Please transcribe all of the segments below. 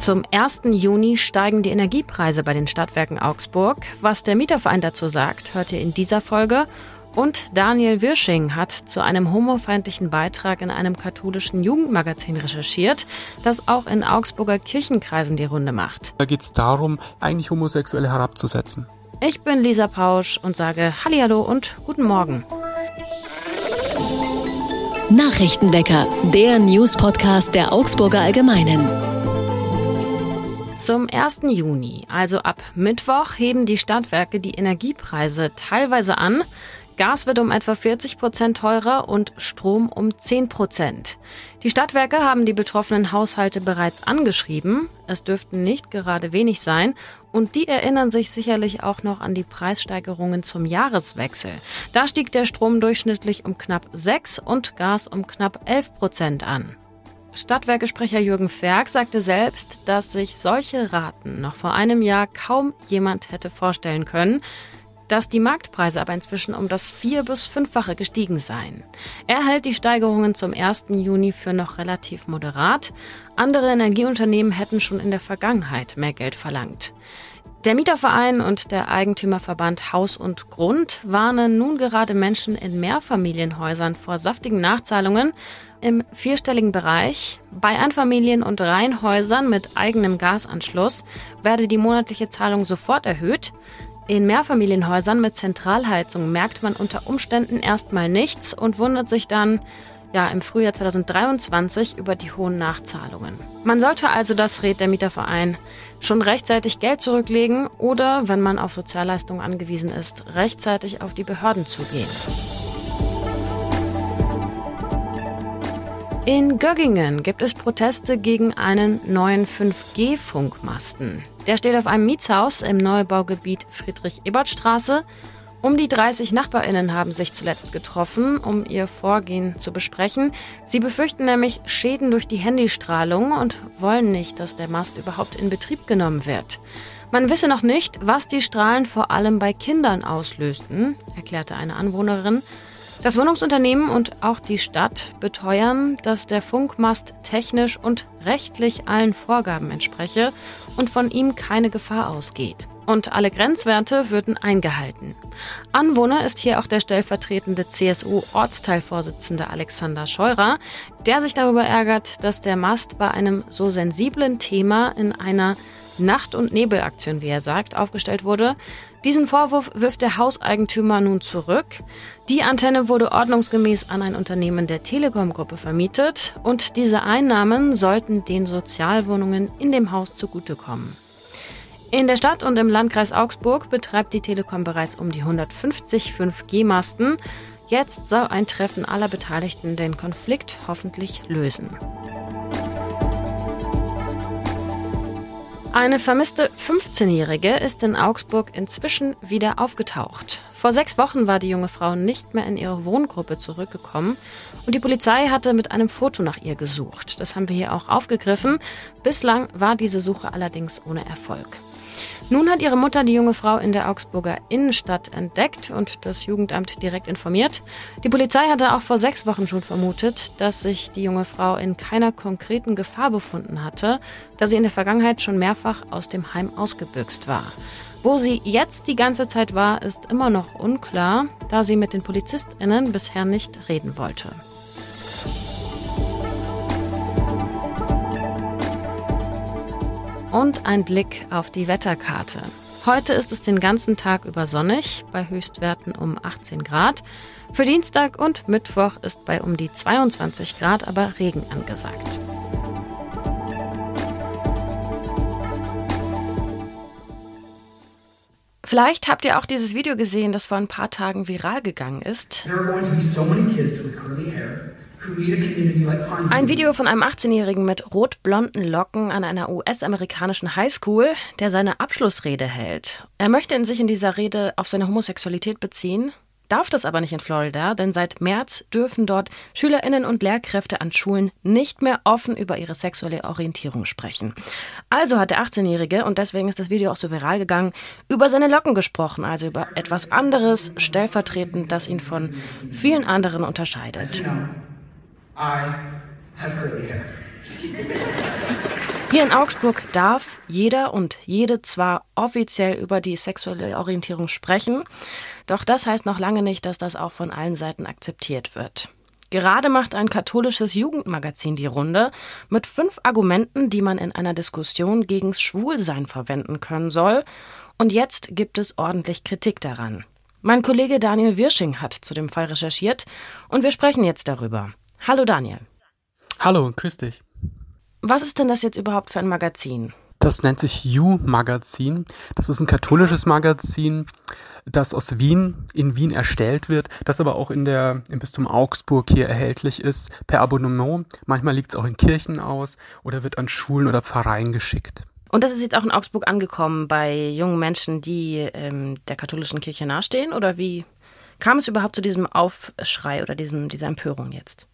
Zum 1. Juni steigen die Energiepreise bei den Stadtwerken Augsburg. Was der Mieterverein dazu sagt, hört ihr in dieser Folge. Und Daniel Wirsching hat zu einem homofeindlichen Beitrag in einem katholischen Jugendmagazin recherchiert, das auch in Augsburger Kirchenkreisen die Runde macht. Da geht es darum, eigentlich Homosexuelle herabzusetzen. Ich bin Lisa Pausch und sage Hallihallo und guten Morgen. Nachrichtenwecker, der News-Podcast der Augsburger Allgemeinen. Zum 1. Juni, also ab Mittwoch, heben die Stadtwerke die Energiepreise teilweise an. Gas wird um etwa 40 Prozent teurer und Strom um 10 Prozent. Die Stadtwerke haben die betroffenen Haushalte bereits angeschrieben. Es dürften nicht gerade wenig sein. Und die erinnern sich sicherlich auch noch an die Preissteigerungen zum Jahreswechsel. Da stieg der Strom durchschnittlich um knapp 6 und Gas um knapp 11 Prozent an. Stadtwerkesprecher Jürgen Ferg sagte selbst, dass sich solche Raten noch vor einem Jahr kaum jemand hätte vorstellen können dass die Marktpreise aber inzwischen um das vier- bis fünffache gestiegen seien. Er hält die Steigerungen zum 1. Juni für noch relativ moderat. Andere Energieunternehmen hätten schon in der Vergangenheit mehr Geld verlangt. Der Mieterverein und der Eigentümerverband Haus und Grund warnen nun gerade Menschen in Mehrfamilienhäusern vor saftigen Nachzahlungen im vierstelligen Bereich. Bei Einfamilien- und Reihenhäusern mit eigenem Gasanschluss werde die monatliche Zahlung sofort erhöht. In Mehrfamilienhäusern mit Zentralheizung merkt man unter Umständen erstmal nichts und wundert sich dann, ja, im Frühjahr 2023 über die hohen Nachzahlungen. Man sollte also, das rät der Mieterverein, schon rechtzeitig Geld zurücklegen oder, wenn man auf Sozialleistungen angewiesen ist, rechtzeitig auf die Behörden zugehen. In Göggingen gibt es Proteste gegen einen neuen 5G-Funkmasten. Der steht auf einem Mietshaus im Neubaugebiet Friedrich-Ebert-Straße. Um die 30 Nachbarinnen haben sich zuletzt getroffen, um ihr Vorgehen zu besprechen. Sie befürchten nämlich Schäden durch die Handystrahlung und wollen nicht, dass der Mast überhaupt in Betrieb genommen wird. Man wisse noch nicht, was die Strahlen vor allem bei Kindern auslösten, erklärte eine Anwohnerin. Das Wohnungsunternehmen und auch die Stadt beteuern, dass der Funkmast technisch und rechtlich allen Vorgaben entspreche und von ihm keine Gefahr ausgeht. Und alle Grenzwerte würden eingehalten. Anwohner ist hier auch der stellvertretende CSU-Ortsteilvorsitzende Alexander Scheurer, der sich darüber ärgert, dass der Mast bei einem so sensiblen Thema in einer Nacht- und Nebelaktion, wie er sagt, aufgestellt wurde. Diesen Vorwurf wirft der Hauseigentümer nun zurück. Die Antenne wurde ordnungsgemäß an ein Unternehmen der Telekom-Gruppe vermietet und diese Einnahmen sollten den Sozialwohnungen in dem Haus zugutekommen. In der Stadt und im Landkreis Augsburg betreibt die Telekom bereits um die 150 5G-Masten. Jetzt soll ein Treffen aller Beteiligten den Konflikt hoffentlich lösen. Eine vermisste 15-Jährige ist in Augsburg inzwischen wieder aufgetaucht. Vor sechs Wochen war die junge Frau nicht mehr in ihre Wohngruppe zurückgekommen und die Polizei hatte mit einem Foto nach ihr gesucht. Das haben wir hier auch aufgegriffen. Bislang war diese Suche allerdings ohne Erfolg. Nun hat ihre Mutter die junge Frau in der Augsburger Innenstadt entdeckt und das Jugendamt direkt informiert. Die Polizei hatte auch vor sechs Wochen schon vermutet, dass sich die junge Frau in keiner konkreten Gefahr befunden hatte, da sie in der Vergangenheit schon mehrfach aus dem Heim ausgebüxt war. Wo sie jetzt die ganze Zeit war, ist immer noch unklar, da sie mit den PolizistInnen bisher nicht reden wollte. Und ein Blick auf die Wetterkarte. Heute ist es den ganzen Tag über sonnig, bei Höchstwerten um 18 Grad. Für Dienstag und Mittwoch ist bei um die 22 Grad aber Regen angesagt. Vielleicht habt ihr auch dieses Video gesehen, das vor ein paar Tagen viral gegangen ist. Ein Video von einem 18-Jährigen mit rot-blonden Locken an einer US-amerikanischen Highschool, der seine Abschlussrede hält. Er möchte in sich in dieser Rede auf seine Homosexualität beziehen, darf das aber nicht in Florida, denn seit März dürfen dort Schülerinnen und Lehrkräfte an Schulen nicht mehr offen über ihre sexuelle Orientierung sprechen. Also hat der 18-Jährige, und deswegen ist das Video auch so viral gegangen, über seine Locken gesprochen, also über etwas anderes, stellvertretend, das ihn von vielen anderen unterscheidet. I have curly hair. Hier in Augsburg darf jeder und jede zwar offiziell über die sexuelle Orientierung sprechen, doch das heißt noch lange nicht, dass das auch von allen Seiten akzeptiert wird. Gerade macht ein katholisches Jugendmagazin die Runde mit fünf Argumenten, die man in einer Diskussion gegen Schwulsein verwenden können soll. Und jetzt gibt es ordentlich Kritik daran. Mein Kollege Daniel Wirsching hat zu dem Fall recherchiert und wir sprechen jetzt darüber. Hallo Daniel. Hallo, grüß dich. Was ist denn das jetzt überhaupt für ein Magazin? Das nennt sich You-Magazin. Das ist ein katholisches Magazin, das aus Wien, in Wien erstellt wird, das aber auch in der, im Bistum Augsburg hier erhältlich ist, per Abonnement. Manchmal liegt es auch in Kirchen aus oder wird an Schulen oder Pfarreien geschickt. Und das ist jetzt auch in Augsburg angekommen bei jungen Menschen, die ähm, der katholischen Kirche nahestehen? Oder wie kam es überhaupt zu diesem Aufschrei oder diesem, dieser Empörung jetzt?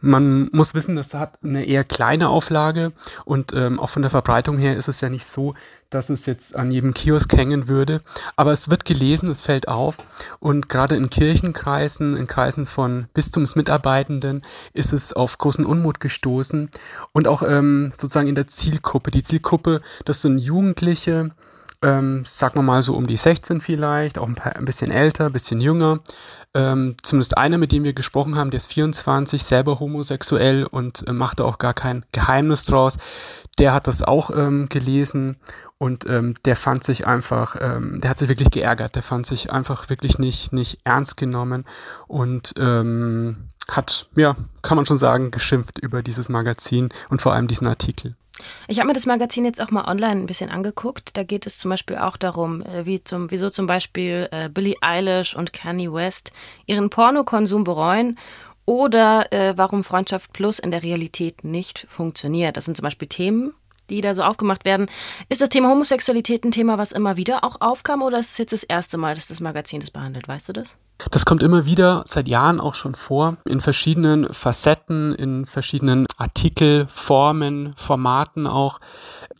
Man muss wissen, das hat eine eher kleine Auflage und ähm, auch von der Verbreitung her ist es ja nicht so, dass es jetzt an jedem Kiosk hängen würde. Aber es wird gelesen, es fällt auf und gerade in Kirchenkreisen, in Kreisen von Bistumsmitarbeitenden ist es auf großen Unmut gestoßen und auch ähm, sozusagen in der Zielgruppe. Die Zielgruppe, das sind Jugendliche, ähm, sagen wir mal so um die 16 vielleicht, auch ein, paar, ein bisschen älter, ein bisschen jünger. Ähm, zumindest einer, mit dem wir gesprochen haben, der ist 24, selber homosexuell und äh, macht auch gar kein Geheimnis draus. Der hat das auch ähm, gelesen und ähm, der fand sich einfach, ähm, der hat sich wirklich geärgert, der fand sich einfach wirklich nicht, nicht ernst genommen und ähm, hat, ja, kann man schon sagen, geschimpft über dieses Magazin und vor allem diesen Artikel. Ich habe mir das Magazin jetzt auch mal online ein bisschen angeguckt. Da geht es zum Beispiel auch darum, äh, wie zum, wieso zum Beispiel äh, Billie Eilish und Kanye West ihren Pornokonsum bereuen oder äh, warum Freundschaft Plus in der Realität nicht funktioniert. Das sind zum Beispiel Themen, die da so aufgemacht werden. Ist das Thema Homosexualität ein Thema, was immer wieder auch aufkam oder ist es jetzt das erste Mal, dass das Magazin das behandelt? Weißt du das? Das kommt immer wieder seit Jahren auch schon vor, in verschiedenen Facetten, in verschiedenen Artikelformen, Formaten auch.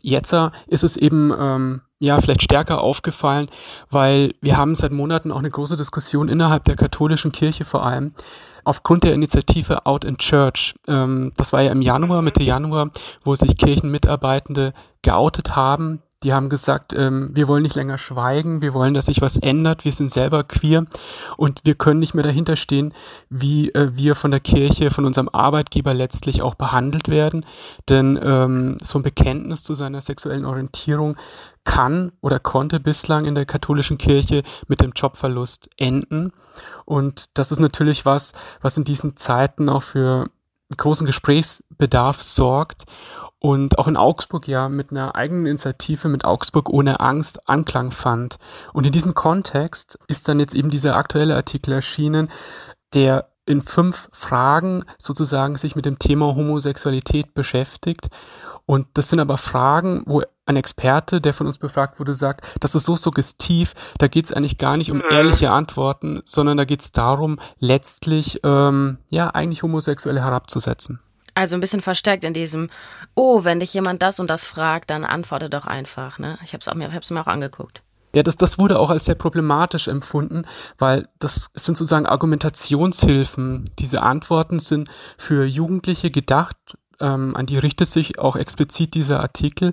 Jetzt ist es eben ähm, ja vielleicht stärker aufgefallen, weil wir haben seit Monaten auch eine große Diskussion innerhalb der katholischen Kirche vor allem aufgrund der Initiative Out in Church. Ähm, das war ja im Januar, Mitte Januar, wo sich Kirchenmitarbeitende geoutet haben, die haben gesagt, ähm, wir wollen nicht länger schweigen, wir wollen, dass sich was ändert, wir sind selber queer und wir können nicht mehr dahinter stehen, wie äh, wir von der Kirche, von unserem Arbeitgeber letztlich auch behandelt werden. Denn ähm, so ein Bekenntnis zu seiner sexuellen Orientierung kann oder konnte bislang in der katholischen Kirche mit dem Jobverlust enden. Und das ist natürlich was, was in diesen Zeiten auch für großen Gesprächsbedarf sorgt und auch in Augsburg ja mit einer eigenen Initiative mit Augsburg ohne Angst Anklang fand. Und in diesem Kontext ist dann jetzt eben dieser aktuelle Artikel erschienen, der in fünf Fragen sozusagen sich mit dem Thema Homosexualität beschäftigt. Und das sind aber Fragen, wo ein Experte, der von uns befragt wurde, sagt, das ist so suggestiv, da geht es eigentlich gar nicht um mhm. ehrliche Antworten, sondern da geht es darum, letztlich ähm, ja eigentlich Homosexuelle herabzusetzen. Also ein bisschen verstärkt in diesem, oh, wenn dich jemand das und das fragt, dann antworte doch einfach. Ne? Ich habe es mir, auch angeguckt. Ja, das, das wurde auch als sehr problematisch empfunden, weil das sind sozusagen Argumentationshilfen. Diese Antworten sind für Jugendliche gedacht, ähm, an die richtet sich auch explizit dieser Artikel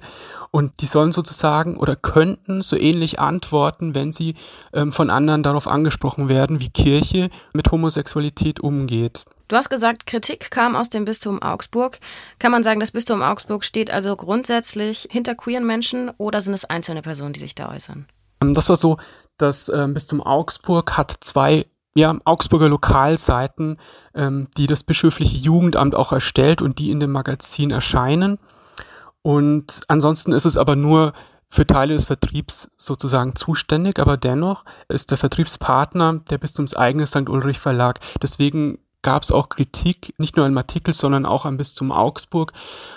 und die sollen sozusagen oder könnten so ähnlich antworten, wenn sie ähm, von anderen darauf angesprochen werden, wie Kirche mit Homosexualität umgeht. Du hast gesagt, Kritik kam aus dem Bistum Augsburg. Kann man sagen, das Bistum Augsburg steht also grundsätzlich hinter queeren Menschen oder sind es einzelne Personen, die sich da äußern? Ähm, das war so, das äh, Bistum Augsburg hat zwei ja, Augsburger Lokalseiten, ähm, die das bischöfliche Jugendamt auch erstellt und die in dem Magazin erscheinen. Und ansonsten ist es aber nur für Teile des Vertriebs sozusagen zuständig, aber dennoch ist der Vertriebspartner der Bistumseigene St. Ulrich Verlag. Deswegen gab es auch Kritik, nicht nur am Artikel, sondern auch am Bistum Augsburg,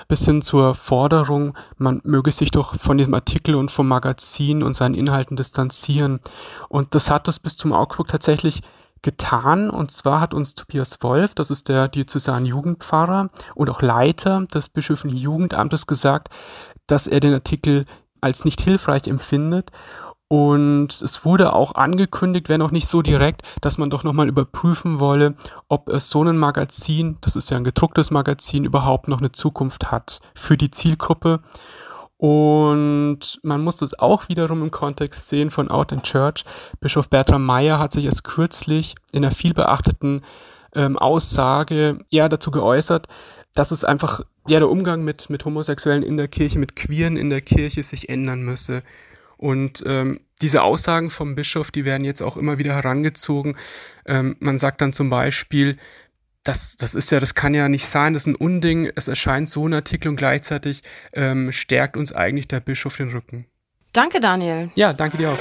bis hin zur Forderung, man möge sich doch von diesem Artikel und vom Magazin und seinen Inhalten distanzieren. Und das hat das Bistum Augsburg tatsächlich getan. Und zwar hat uns Tobias Wolf, das ist der Diözesan Jugendpfarrer und auch Leiter des bischöflichen Jugendamtes, gesagt, dass er den Artikel als nicht hilfreich empfindet Und es wurde auch angekündigt, wenn auch nicht so direkt, dass man doch nochmal überprüfen wolle, ob es so ein Magazin, das ist ja ein gedrucktes Magazin, überhaupt noch eine Zukunft hat für die Zielgruppe. Und man muss das auch wiederum im Kontext sehen von Out in Church. Bischof Bertram Meyer hat sich erst kürzlich in einer vielbeachteten ähm, Aussage ja dazu geäußert, dass es einfach ja der Umgang mit, mit Homosexuellen in der Kirche, mit Queeren in der Kirche sich ändern müsse. Und ähm, diese Aussagen vom Bischof, die werden jetzt auch immer wieder herangezogen. Ähm, man sagt dann zum Beispiel, das, das ist ja, das kann ja nicht sein, das ist ein Unding, es erscheint so ein Artikel und gleichzeitig ähm, stärkt uns eigentlich der Bischof den Rücken. Danke, Daniel. Ja, danke dir auch.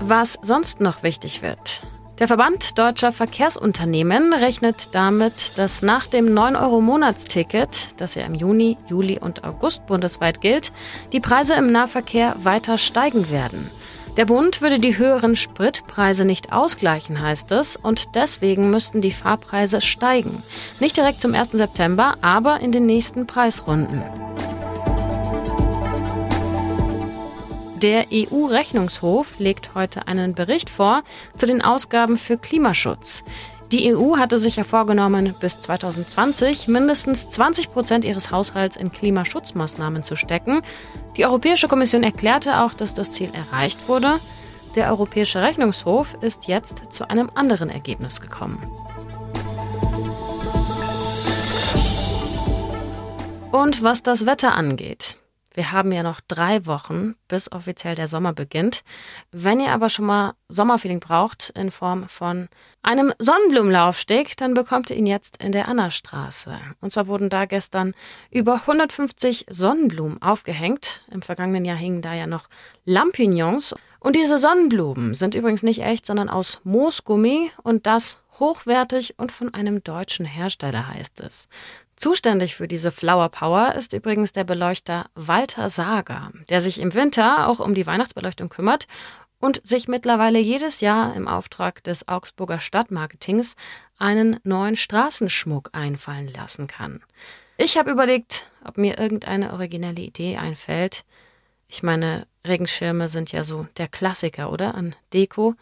Was sonst noch wichtig wird. Der Verband deutscher Verkehrsunternehmen rechnet damit, dass nach dem 9-Euro-Monatsticket, das ja im Juni, Juli und August bundesweit gilt, die Preise im Nahverkehr weiter steigen werden. Der Bund würde die höheren Spritpreise nicht ausgleichen, heißt es, und deswegen müssten die Fahrpreise steigen. Nicht direkt zum 1. September, aber in den nächsten Preisrunden. Der EU-Rechnungshof legt heute einen Bericht vor zu den Ausgaben für Klimaschutz. Die EU hatte sich ja vorgenommen, bis 2020 mindestens 20 Prozent ihres Haushalts in Klimaschutzmaßnahmen zu stecken. Die Europäische Kommission erklärte auch, dass das Ziel erreicht wurde. Der Europäische Rechnungshof ist jetzt zu einem anderen Ergebnis gekommen. Und was das Wetter angeht. Wir haben ja noch drei Wochen, bis offiziell der Sommer beginnt. Wenn ihr aber schon mal Sommerfeeling braucht in Form von einem Sonnenblumenlaufsteg, dann bekommt ihr ihn jetzt in der Annastraße. Und zwar wurden da gestern über 150 Sonnenblumen aufgehängt. Im vergangenen Jahr hingen da ja noch Lampignons. Und diese Sonnenblumen sind übrigens nicht echt, sondern aus Moosgummi und das hochwertig und von einem deutschen Hersteller heißt es. Zuständig für diese Flower Power ist übrigens der Beleuchter Walter Sager, der sich im Winter auch um die Weihnachtsbeleuchtung kümmert und sich mittlerweile jedes Jahr im Auftrag des Augsburger Stadtmarketings einen neuen Straßenschmuck einfallen lassen kann. Ich habe überlegt, ob mir irgendeine originelle Idee einfällt. Ich meine, Regenschirme sind ja so der Klassiker, oder? An Deko.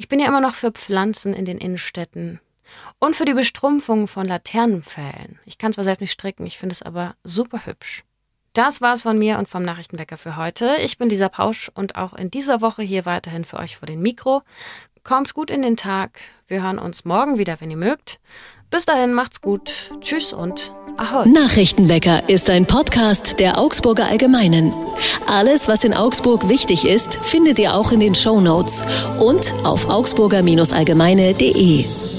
Ich bin ja immer noch für Pflanzen in den Innenstädten, und für die Bestrumpfung von Laternenpfählen. Ich kann zwar selbst nicht stricken, ich finde es aber super hübsch. Das war's von mir und vom Nachrichtenwecker für heute. Ich bin Lisa Pausch und auch in dieser Woche hier weiterhin für euch vor dem Mikro. Kommt gut in den Tag. Wir hören uns morgen wieder, wenn ihr mögt. Bis dahin macht's gut. Tschüss und Ahoi. Nachrichtenwecker ist ein Podcast der Augsburger Allgemeinen. Alles, was in Augsburg wichtig ist, findet ihr auch in den Show Notes und auf augsburger-allgemeine.de.